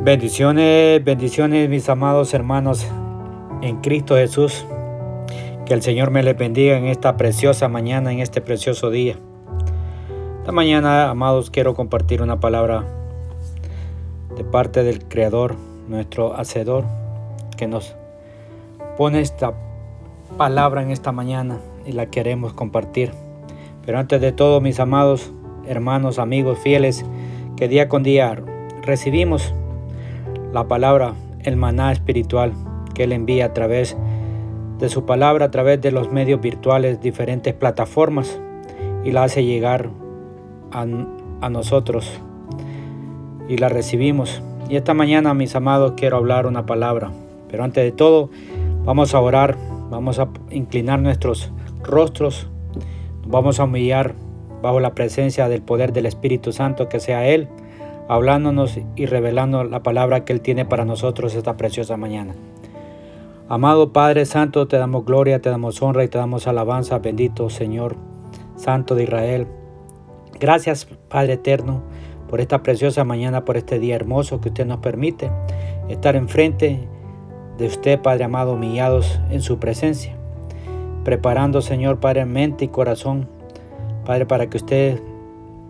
Bendiciones, bendiciones mis amados hermanos en Cristo Jesús. Que el Señor me les bendiga en esta preciosa mañana, en este precioso día. Esta mañana, amados, quiero compartir una palabra de parte del Creador, nuestro Hacedor, que nos pone esta palabra en esta mañana y la queremos compartir. Pero antes de todo, mis amados hermanos, amigos fieles, que día con día recibimos la palabra, el maná espiritual que Él envía a través de su palabra, a través de los medios virtuales, diferentes plataformas, y la hace llegar a, a nosotros y la recibimos. Y esta mañana, mis amados, quiero hablar una palabra. Pero antes de todo, vamos a orar, vamos a inclinar nuestros rostros, vamos a humillar bajo la presencia del poder del Espíritu Santo, que sea Él hablándonos y revelando la palabra que Él tiene para nosotros esta preciosa mañana. Amado Padre Santo, te damos gloria, te damos honra y te damos alabanza, bendito Señor Santo de Israel. Gracias Padre Eterno por esta preciosa mañana, por este día hermoso que usted nos permite estar enfrente de usted, Padre amado, humillados en su presencia, preparando, Señor, Padre, mente y corazón, Padre, para que usted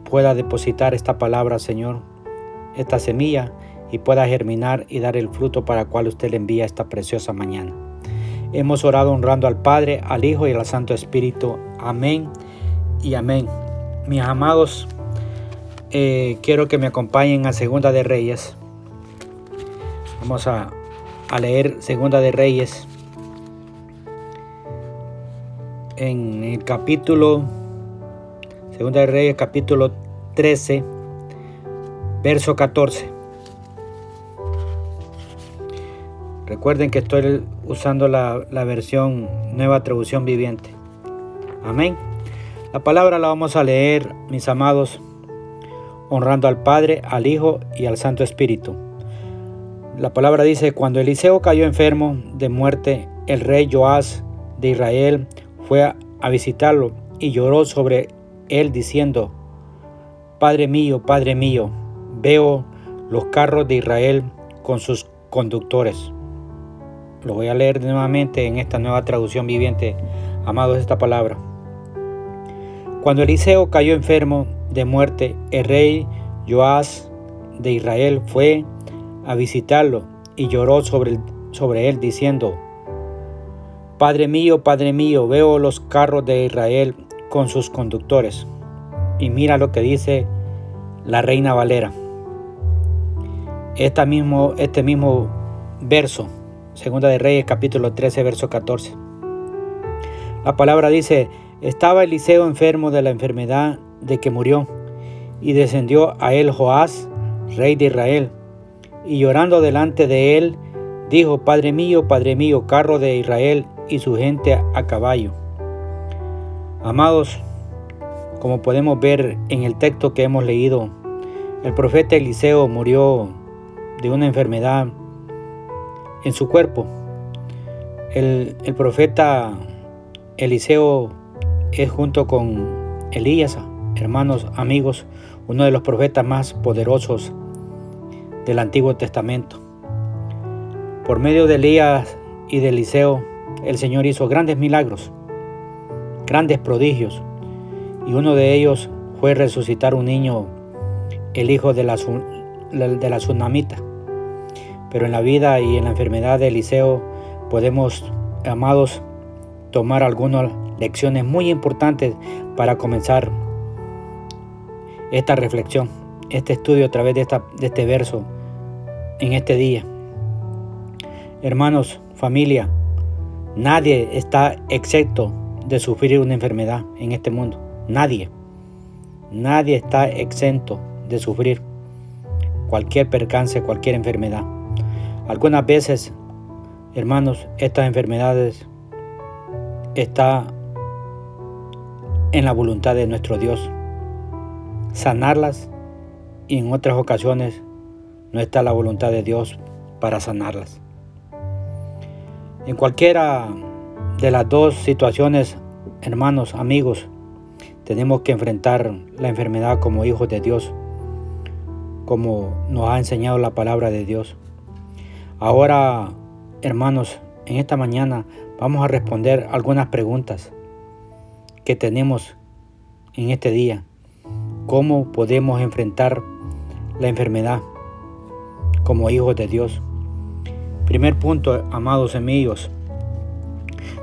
pueda depositar esta palabra, Señor, esta semilla y pueda germinar y dar el fruto para el cual usted le envía esta preciosa mañana. Hemos orado honrando al Padre, al Hijo y al Santo Espíritu. Amén y amén. Mis amados, eh, quiero que me acompañen a Segunda de Reyes. Vamos a, a leer Segunda de Reyes en el capítulo Segunda de Reyes capítulo 13 verso 14. Recuerden que estoy usando la, versión nueva traducción viviente. Amén. La palabra la vamos a leer, mis amados, honrando al Padre, al Hijo y al Santo Espíritu. La palabra dice, cuando Eliseo cayó enfermo de muerte, el rey Joás de Israel fue a visitarlo y lloró sobre él diciendo, Padre mío, Padre mío, veo los carros de Israel con sus conductores. Lo voy a leer nuevamente en esta nueva traducción viviente, amados, esta palabra. Cuando Eliseo cayó enfermo de muerte, el rey Joás de Israel fue a visitarlo y lloró sobre, sobre él diciendo, Padre mío, Padre mío, veo los carros de Israel con sus conductores. Y mira lo que dice la reina Valera este mismo verso, Segunda de Reyes capítulo 13, verso 14. La palabra dice, estaba Eliseo enfermo de la enfermedad de que murió, y descendió a él Joás, rey de Israel, y llorando delante de él, dijo, Padre mío, Padre mío, carro de Israel y su gente a caballo. Amados, como podemos ver en el texto que hemos leído, el profeta Eliseo murió de una enfermedad en su cuerpo. El, profeta Eliseo es junto con Elías, hermanos, amigos, uno de los profetas más poderosos del Antiguo Testamento. Por medio de Elías y de Eliseo, el Señor hizo grandes milagros, grandes prodigios, y uno de ellos fue resucitar un niño, el hijo de la, de la tsunamita. Pero en la vida y en la enfermedad de Eliseo podemos, amados, tomar algunas lecciones muy importantes para comenzar esta reflexión, este estudio a través de, esta, de este verso en este día. Hermanos, familia, nadie está excepto de sufrir una enfermedad en este mundo. Nadie. Nadie está exento de sufrir cualquier percance, cualquier enfermedad. Algunas veces, hermanos, estas enfermedades está en la voluntad de nuestro Dios. Sanarlas y en otras ocasiones no está la voluntad de Dios para sanarlas. En cualquiera de las dos situaciones, hermanos, amigos, tenemos que enfrentar la enfermedad como hijos de Dios, como nos ha enseñado la palabra de Dios. Ahora, hermanos, en esta mañana vamos a responder algunas preguntas que tenemos en este día. ¿Cómo podemos enfrentar la enfermedad como hijos de Dios? Primer punto, amados amigos,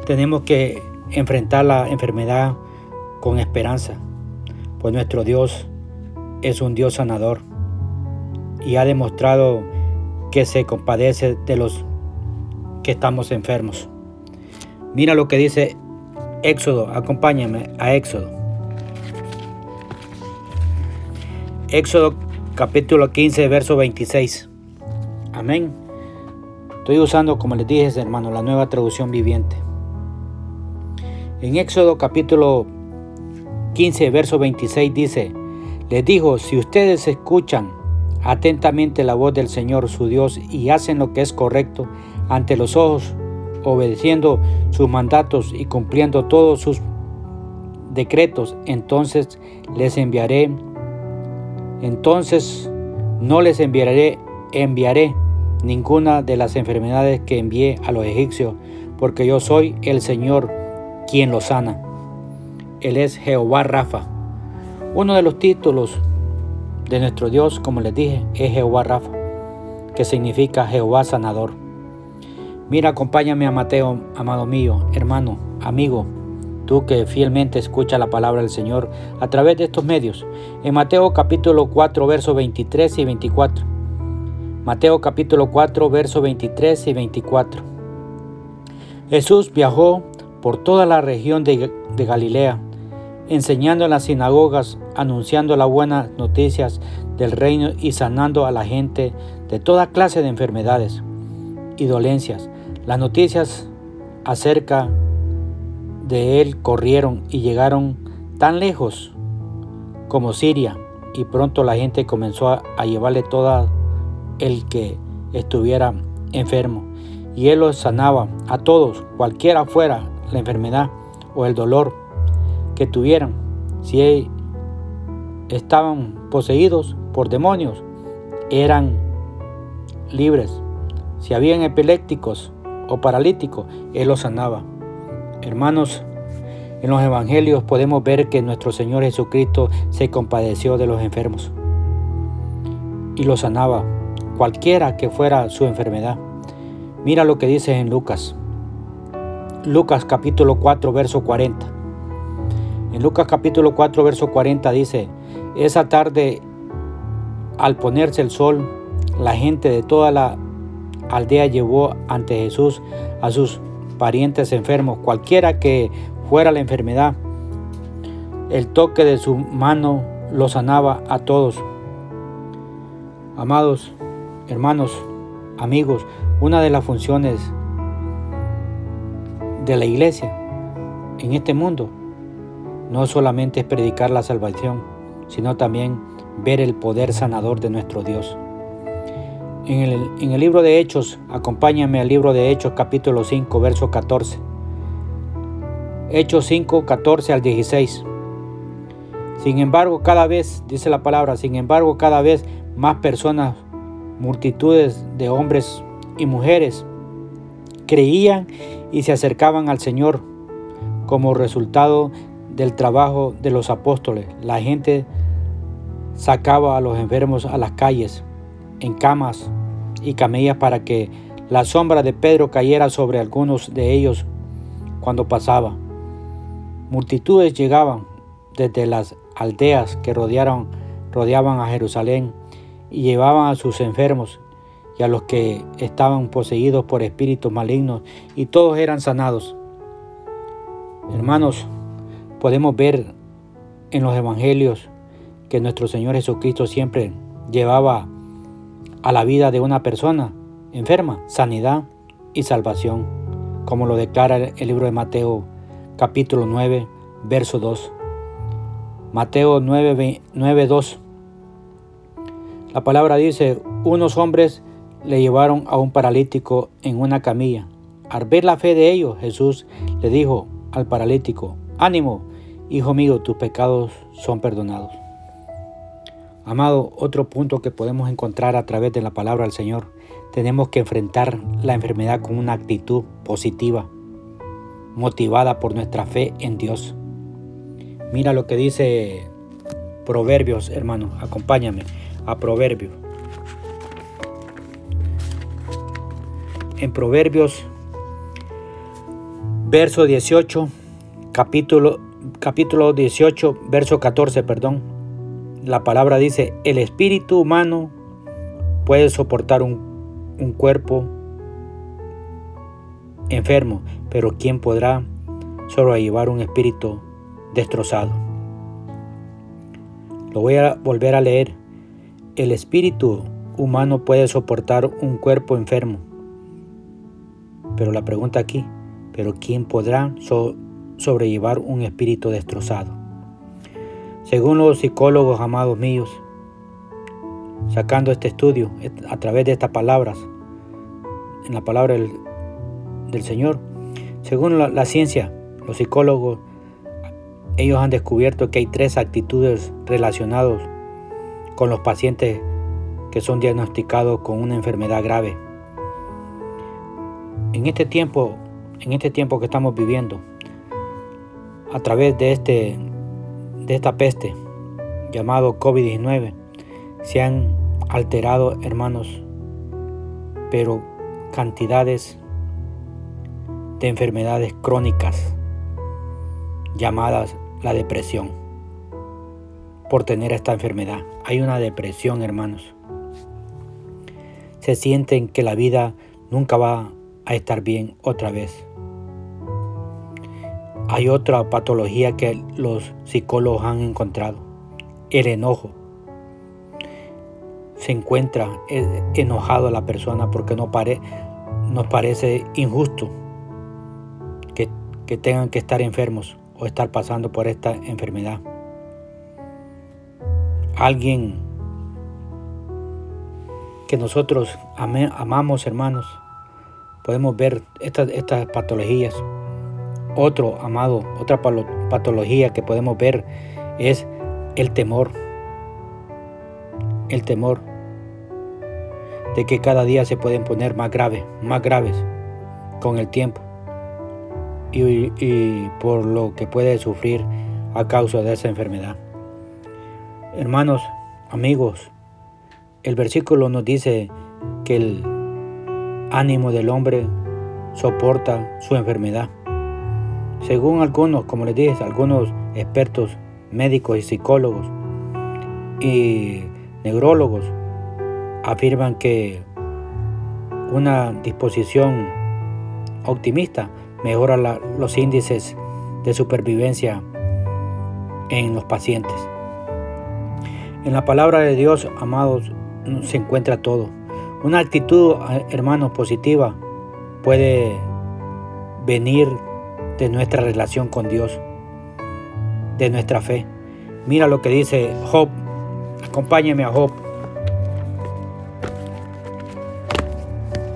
tenemos que enfrentar la enfermedad con esperanza, pues nuestro Dios es un Dios sanador y ha demostrado que se compadece de los que estamos enfermos. Mira lo que dice Éxodo, acompáñame a Éxodo. Éxodo capítulo 15, verso 26. Amén. Estoy usando, como les dije, hermano, la nueva traducción viviente. En Éxodo capítulo 15, verso 26 dice, les dijo, si ustedes escuchan atentamente la voz del Señor su Dios y hacen lo que es correcto ante los ojos, obedeciendo sus mandatos y cumpliendo todos sus decretos, entonces les enviaré, entonces no les enviaré, enviaré ninguna de las enfermedades que envié a los egipcios, porque yo soy el Señor quien los sana. Él es Jehová Rafa. Uno de los títulos de nuestro Dios, como les dije, es Jehová Rafa, que significa Jehová sanador. Mira, acompáñame a Mateo, amado mío, hermano, amigo, tú que fielmente escuchas la palabra del Señor a través de estos medios, en Mateo capítulo 4, versos 23 y 24. Mateo capítulo 4, versos 23 y 24. Jesús viajó por toda la región de Galilea, enseñando en las sinagogas, anunciando las buenas noticias del reino y sanando a la gente de toda clase de enfermedades y dolencias. Las noticias acerca de él corrieron y llegaron tan lejos como Siria, y pronto la gente comenzó a, llevarle todo el que estuviera enfermo, y él los sanaba a todos, cualquiera fuera la enfermedad o el dolor que tuvieran. Si estaban poseídos por demonios, eran libres. Si habían epilépticos o paralíticos, Él los sanaba. Hermanos, en los evangelios podemos ver que nuestro Señor Jesucristo se compadeció de los enfermos y los sanaba, cualquiera que fuera su enfermedad. Mira lo que dice en Lucas. Lucas capítulo 4, verso 40. En Lucas capítulo 4, verso 40 dice, esa tarde, al ponerse el sol, la gente de toda la aldea llevó ante Jesús a sus parientes enfermos, cualquiera que fuera la enfermedad. El toque de su mano lo sanaba a todos. Amados hermanos, amigos, una de las funciones de la iglesia en este mundo no solamente es predicar la salvación, sino también ver el poder sanador de nuestro Dios. En el, libro de Hechos, acompáñame al libro de Hechos capítulo 5, verso 14. Hechos 5, 14 al 16. Sin embargo, cada vez, dice la palabra, sin embargo, cada vez más personas, multitudes de hombres y mujeres, creían y se acercaban al Señor como resultado del trabajo de los apóstoles. La gente sacaba a los enfermos a las calles en camas y camellas para que la sombra de Pedro cayera sobre algunos de ellos cuando pasaba. Multitudes llegaban desde las aldeas que rodearon, rodeaban a Jerusalén y llevaban a sus enfermos y a los que estaban poseídos por espíritus malignos y todos eran sanados. Hermanos, podemos ver en los evangelios que nuestro Señor Jesucristo siempre llevaba a la vida de una persona enferma, sanidad y salvación, como lo declara el libro de Mateo capítulo 9, verso 2. Mateo 9, 9 2. La palabra dice, unos hombres le llevaron a un paralítico en una camilla. Al ver la fe de ellos, Jesús le dijo al paralítico, ánimo, hijo mío, tus pecados son perdonados. Amado, otro punto que podemos encontrar a través de la palabra del Señor, tenemos que enfrentar la enfermedad con una actitud positiva, motivada por nuestra fe en Dios. Mira lo que dice Proverbios, hermano, acompáñame a Proverbios. En Proverbios, verso 18, capítulo, capítulo 18, verso 14, perdón. La palabra dice, el espíritu humano puede soportar un, un cuerpo enfermo, pero ¿quién podrá sobrellevar un espíritu destrozado? Lo voy a volver a leer. El espíritu humano puede soportar un cuerpo enfermo. Pero la pregunta aquí, ¿pero quién podrá sobrellevar un espíritu destrozado? Según los psicólogos amados míos, sacando este estudio a través de estas palabras, en la palabra del, Señor, según la, la ciencia, los psicólogos ellos han descubierto que hay tres actitudes relacionadas con los pacientes que son diagnosticados con una enfermedad grave. En este tiempo, en este tiempo que estamos viviendo, a través de este de esta peste llamado COVID-19, se han alterado, hermanos, pero cantidades de enfermedades crónicas llamadas la depresión por tener esta enfermedad. Hay una depresión, hermanos. Se sienten que la vida nunca va a estar bien otra vez. Hay otra patología que los psicólogos han encontrado, el enojo. Se encuentra eh, enojado la persona porque no nos parece injusto que, que tengan que estar enfermos o estar pasando por esta enfermedad. Alguien que nosotros amamos, hermanos, podemos ver estas, estas patologías. Otro, amado, otra patología que podemos ver es el temor. El temor de que cada día se pueden poner más graves, más graves con el tiempo y, por lo que puede sufrir a causa de esa enfermedad. Hermanos, amigos, el versículo nos dice que el ánimo del hombre soporta su enfermedad. Según algunos, como les dije, algunos expertos médicos y psicólogos y neurólogos afirman que una disposición optimista mejora los índices de supervivencia en los pacientes. En la palabra de Dios, amados, se encuentra todo. Una actitud, hermanos, positiva puede venir de nuestra relación con Dios, de nuestra fe. Mira lo que dice Job. Acompáñeme a Job.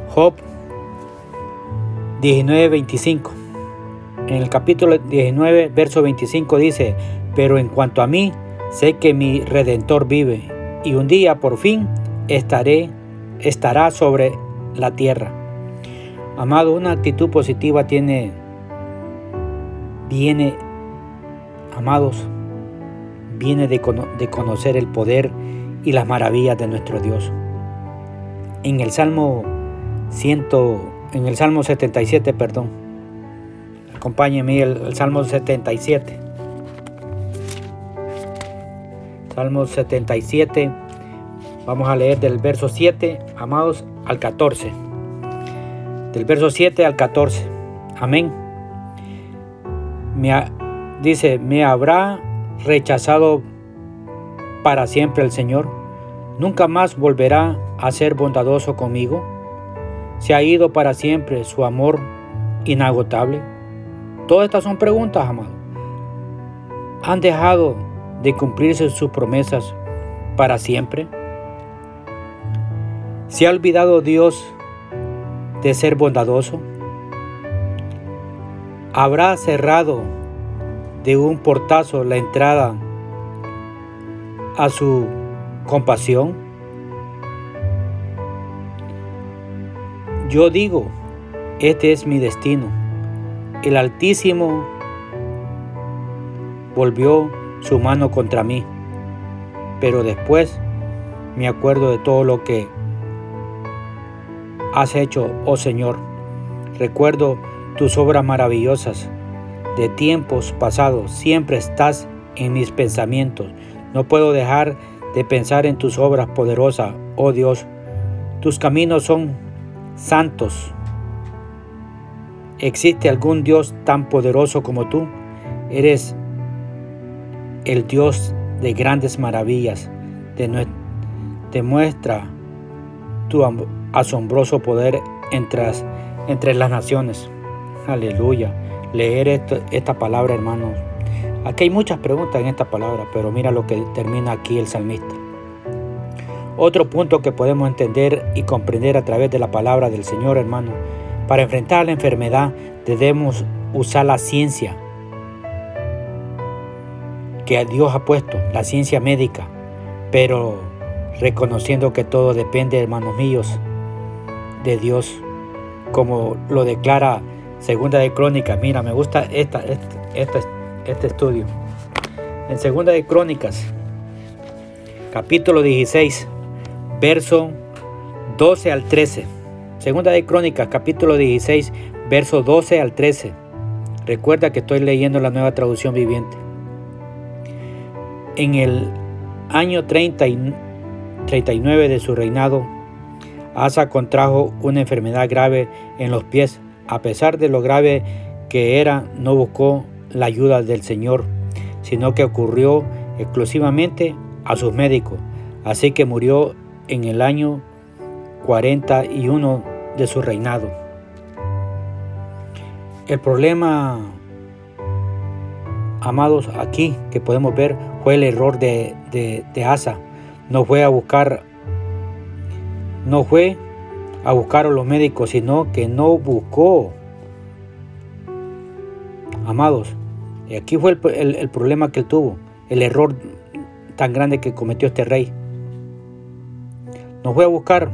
Job 19:25. En el capítulo 19, verso 25 dice, pero en cuanto a mí, sé que mi redentor vive y un día por fin estaré estará sobre la tierra. Amado, una actitud positiva tiene viene amados, viene de, de conocer el poder y las maravillas de nuestro Dios. En el Salmo 100 en el Salmo 77, perdón. Acompáñenme el, el Salmo 77. Salmo 77. Vamos a leer del verso 7, amados, al 14. Del verso 7 al 14. Amén. Dice, ¿me habrá rechazado para siempre el Señor? ¿Nunca más volverá a ser bondadoso conmigo? ¿Se ha ido para siempre su amor inagotable? Todas estas son preguntas, amado. ¿Han dejado de cumplirse sus promesas para siempre? ¿Se ha olvidado Dios de ser bondadoso? ¿Habrá cerrado de un portazo la entrada a su compasión. Yo digo, este es mi destino. El Altísimo volvió su mano contra mí, pero después me acuerdo de todo lo que has hecho, oh Señor. Recuerdo tus obras maravillosas de tiempos pasados. Siempre estás en mis pensamientos. No puedo dejar de pensar en tus obras poderosas, oh Dios. Tus caminos son santos. ¿Existe algún Dios tan poderoso como tú? Eres el Dios de grandes maravillas. Te, muestra tu asombroso poder entre, entre las naciones. Aleluya. Leer esta palabra, hermanos. Aquí hay muchas preguntas en esta palabra, pero mira lo que termina aquí el salmista. Otro punto que podemos entender y comprender a través de la palabra del Señor, hermano, para enfrentar la enfermedad debemos usar la ciencia que Dios ha puesto, la ciencia médica, pero reconociendo que todo depende, hermanos míos, de Dios, como lo declara Segunda de Crónicas. Mira, me gusta esta, este, este estudio. En Segunda de Crónicas, capítulo 16, verso 12 al 13. Segunda de Crónicas, capítulo 16, verso 12 al 13. Recuerda que estoy leyendo la nueva traducción viviente. En el año 30 y 39 de su reinado, Asa contrajo una enfermedad grave en los pies. A pesar de lo grave que era, no buscó la ayuda del Señor, sino que ocurrió exclusivamente a sus médicos. Así que murió en el año 41 de su reinado. El problema, amados, aquí que podemos ver fue el error de, de Asa. No fue a buscar no fue a buscar a los médicos, sino que no buscó. Amados, aquí fue el, problema que él tuvo, el error tan grande que cometió este rey. No fue a buscar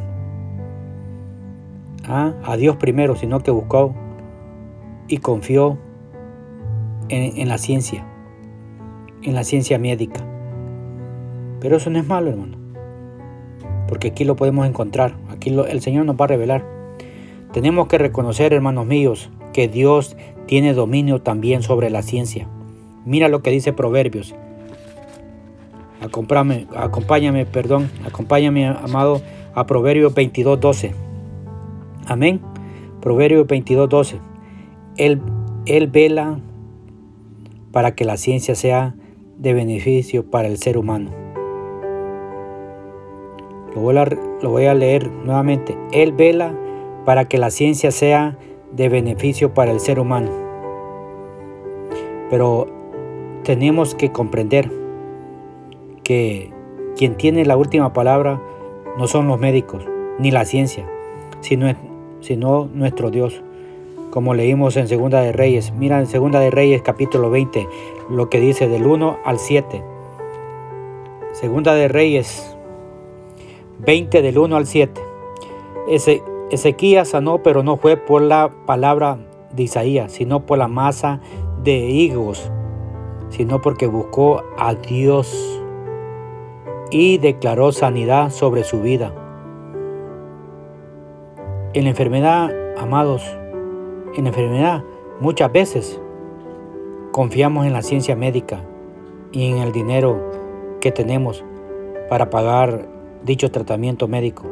¿ah? a Dios primero, sino que buscó y confió en, en la ciencia, en la ciencia médica. Pero eso no es malo, hermano porque aquí lo podemos encontrar, aquí el Señor nos va a revelar. Tenemos que reconocer, hermanos míos, que Dios tiene dominio también sobre la ciencia. Mira lo que dice Proverbios. Acompáñame, acompáñame, perdón, acompáñame, amado, a Proverbios 22.12. Amén. Proverbios 22.12. Él, él vela para que la ciencia sea de beneficio para el ser humano. Lo voy, a, leer nuevamente. Él vela para que la ciencia sea de beneficio para el ser humano. Pero tenemos que comprender que quien tiene la última palabra no son los médicos ni la ciencia, sino, sino nuestro Dios. Como leímos en Segunda de Reyes. Mira en Segunda de Reyes capítulo 20 lo que dice del 1 al 7. Segunda de Reyes 20 del 1 al 7. Ezequías sanó, pero no fue por la palabra de Isaías, sino por la masa de higos, sino porque buscó a Dios y declaró sanidad sobre su vida. En la enfermedad, amados, en la enfermedad muchas veces confiamos en la ciencia médica y en el dinero que tenemos para pagar dicho tratamiento médico.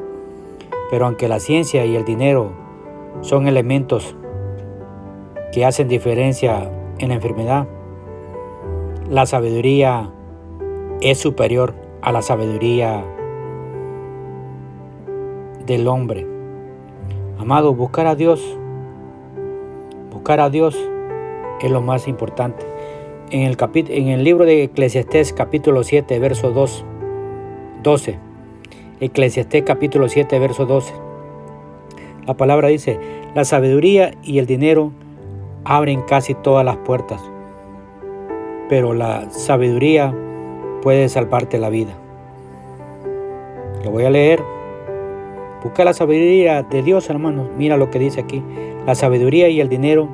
Pero aunque la ciencia y el dinero son elementos que hacen diferencia en la enfermedad, la sabiduría es superior a la sabiduría del hombre. Amado, buscar a Dios, buscar a Dios es lo más importante. En el, en el libro de Eclesiastés capítulo 7, verso 2, 12, Eclesiastés capítulo 7, verso 12. La palabra dice, la sabiduría y el dinero abren casi todas las puertas, pero la sabiduría puede salvarte la vida. Lo voy a leer. Busca la sabiduría de Dios, hermanos. Mira lo que dice aquí. La sabiduría y el dinero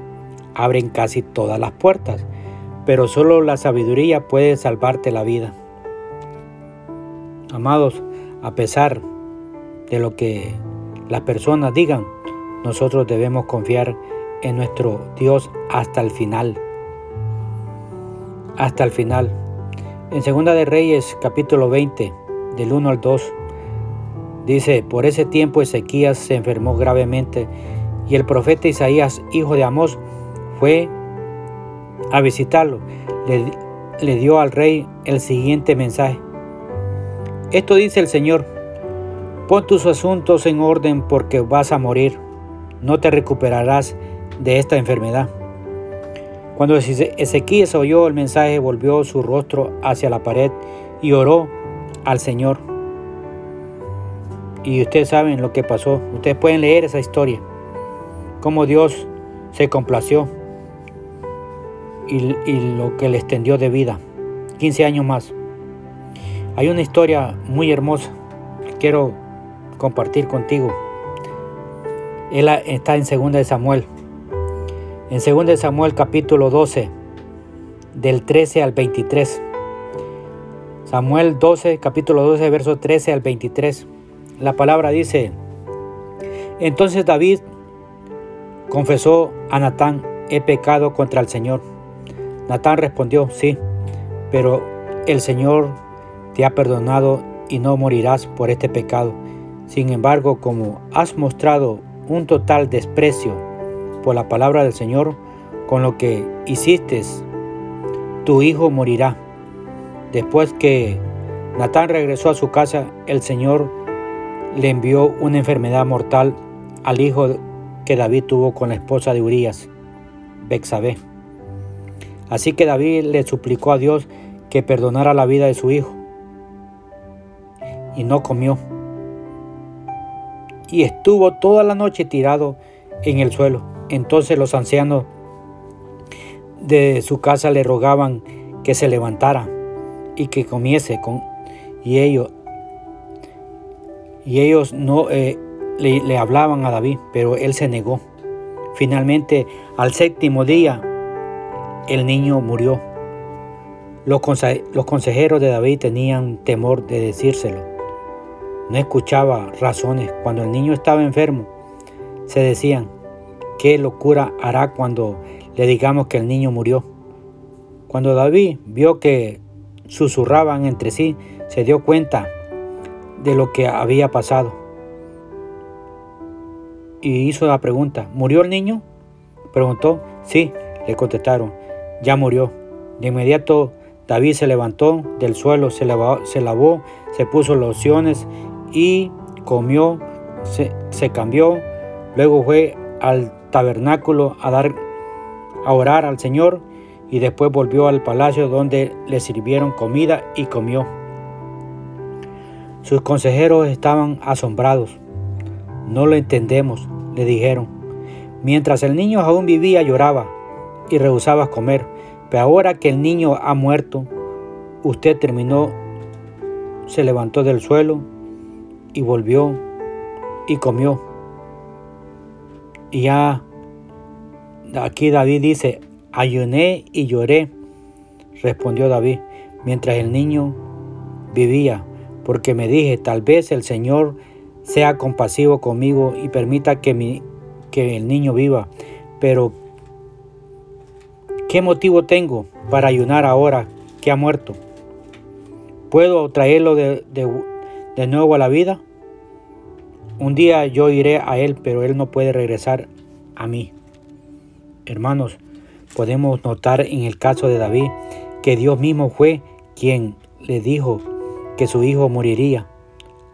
abren casi todas las puertas, pero solo la sabiduría puede salvarte la vida. Amados, a pesar de lo que las personas digan, nosotros debemos confiar en nuestro Dios hasta el final. Hasta el final. En Segunda de Reyes, capítulo 20, del 1 al 2, dice, por ese tiempo Ezequías se enfermó gravemente y el profeta Isaías, hijo de Amós, fue a visitarlo. Le, le dio al rey el siguiente mensaje. Esto dice el Señor, pon tus asuntos en orden porque vas a morir, no te recuperarás de esta enfermedad. Cuando Ezequías oyó el mensaje, volvió su rostro hacia la pared y oró al Señor. Y ustedes saben lo que pasó. Ustedes pueden leer esa historia. Cómo Dios se complació y, y lo que le extendió de vida. 15 años más. Hay una historia muy hermosa que quiero compartir contigo. Él está en 2 de Samuel. En 2 de Samuel capítulo 12, del 13 al 23. Samuel 12, capítulo 12, verso 13 al 23. La palabra dice, entonces David confesó a Natán, he pecado contra el Señor. Natán respondió, sí, pero el Señor te ha perdonado y no morirás por este pecado. Sin embargo, como has mostrado un total desprecio por la palabra del Señor, con lo que hiciste, tu hijo morirá. Después que Natán regresó a su casa, el Señor le envió una enfermedad mortal al hijo que David tuvo con la esposa de Urias, Bexabé. Así que David le suplicó a Dios que perdonara la vida de su hijo y no comió. Y estuvo toda la noche tirado en el suelo. Entonces los ancianos de su casa le rogaban que se levantara y que comiese con y ellos y ellos no eh, le, le hablaban a David, pero él se negó. Finalmente, al séptimo día, el niño murió. Los, consejeros de David tenían temor de decírselo. No escuchaba razones. Cuando el niño estaba enfermo, se decían, ¿qué locura hará cuando le digamos que el niño murió? Cuando David vio que susurraban entre sí, se dio cuenta de lo que había pasado. Y hizo la pregunta, ¿murió el niño? Preguntó, sí, le contestaron, ya murió. De inmediato David se levantó del suelo, se lavó, se, puso lociones y comió, se, cambió, luego fue al tabernáculo a dar a orar al Señor y después volvió al palacio donde le sirvieron comida y comió. Sus consejeros estaban asombrados. No lo entendemos, le dijeron. Mientras el niño aún vivía lloraba y rehusaba comer, pero ahora que el niño ha muerto, usted terminó, se levantó del suelo y volvió y comió. Y ya aquí David dice, ayuné y lloré, respondió David, mientras el niño vivía, porque me dije, tal vez el Señor sea compasivo conmigo y permita que, mi, que el niño viva. Pero, ¿qué motivo tengo para ayunar ahora que ha muerto? ¿Puedo traerlo de, de nuevo a la vida? Un día yo iré a Él, pero Él no puede regresar a mí. Hermanos, podemos notar en el caso de David que Dios mismo fue quien le dijo que su hijo moriría,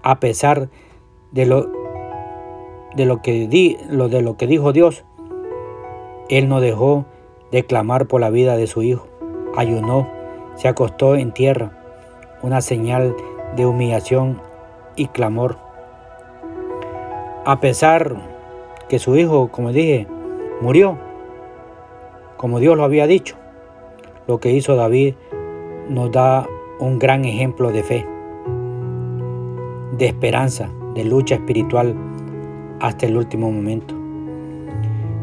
a pesar de lo, de lo, que, di, lo, de lo que dijo Dios. Él no dejó de clamar por la vida de su hijo. Ayunó, se acostó en tierra, una señal de humillación y clamor. A pesar que su hijo, como dije, murió, como Dios lo había dicho, lo que hizo David nos da un gran ejemplo de fe. de esperanza, de lucha espiritual hasta el último momento.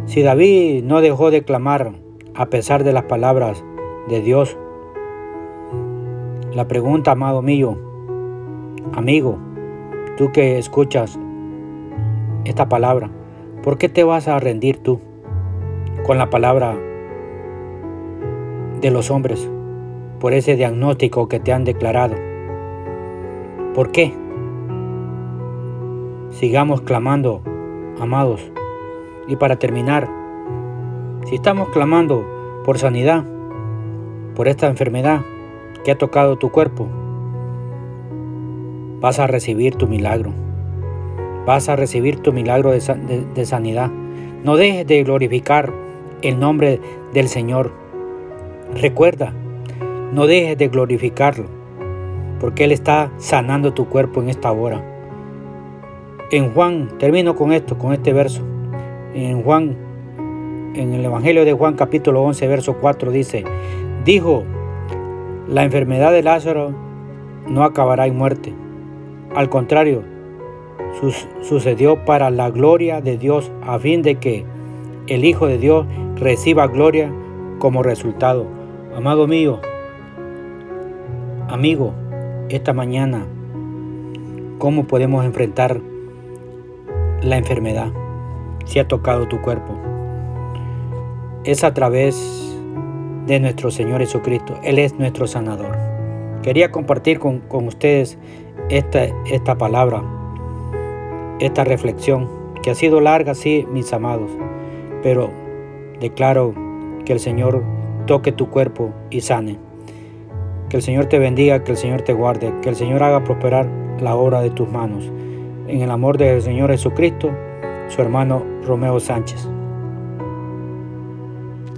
Si David no dejó de clamar a pesar de las palabras de Dios, la pregunta, amado mío, amigo, tú que escuchas esta palabra, ¿por qué te vas a rendir tú con la palabra de los hombres por ese diagnóstico que te han declarado? ¿Por qué? Sigamos clamando, amados. Y para terminar, si estamos clamando por sanidad, por esta enfermedad que ha tocado tu cuerpo, vas a recibir tu milagro. Vas a recibir tu milagro de, sanidad. No dejes de glorificar el nombre del Señor. Recuerda, no dejes de glorificarlo, porque Él está sanando tu cuerpo en esta hora. En Juan, termino con esto, con este verso. En Juan, en el Evangelio de Juan capítulo 11, verso 4 dice, dijo, la enfermedad de Lázaro no acabará en muerte. Al contrario, sucedió para la gloria de Dios a fin de que el Hijo de Dios reciba gloria como resultado. Amado mío, amigo, esta mañana, ¿cómo podemos enfrentar la enfermedad si ha tocado tu cuerpo. Es a través de nuestro Señor Jesucristo. Él es nuestro sanador. Quería compartir con, ustedes esta, esta palabra, esta reflexión, que ha sido larga, sí, mis amados, pero declaro que el Señor toque tu cuerpo y sane. Que el Señor te bendiga, que el Señor te guarde, que el Señor haga prosperar la obra de tus manos en el amor del Señor Jesucristo, su hermano Romeo Sánchez.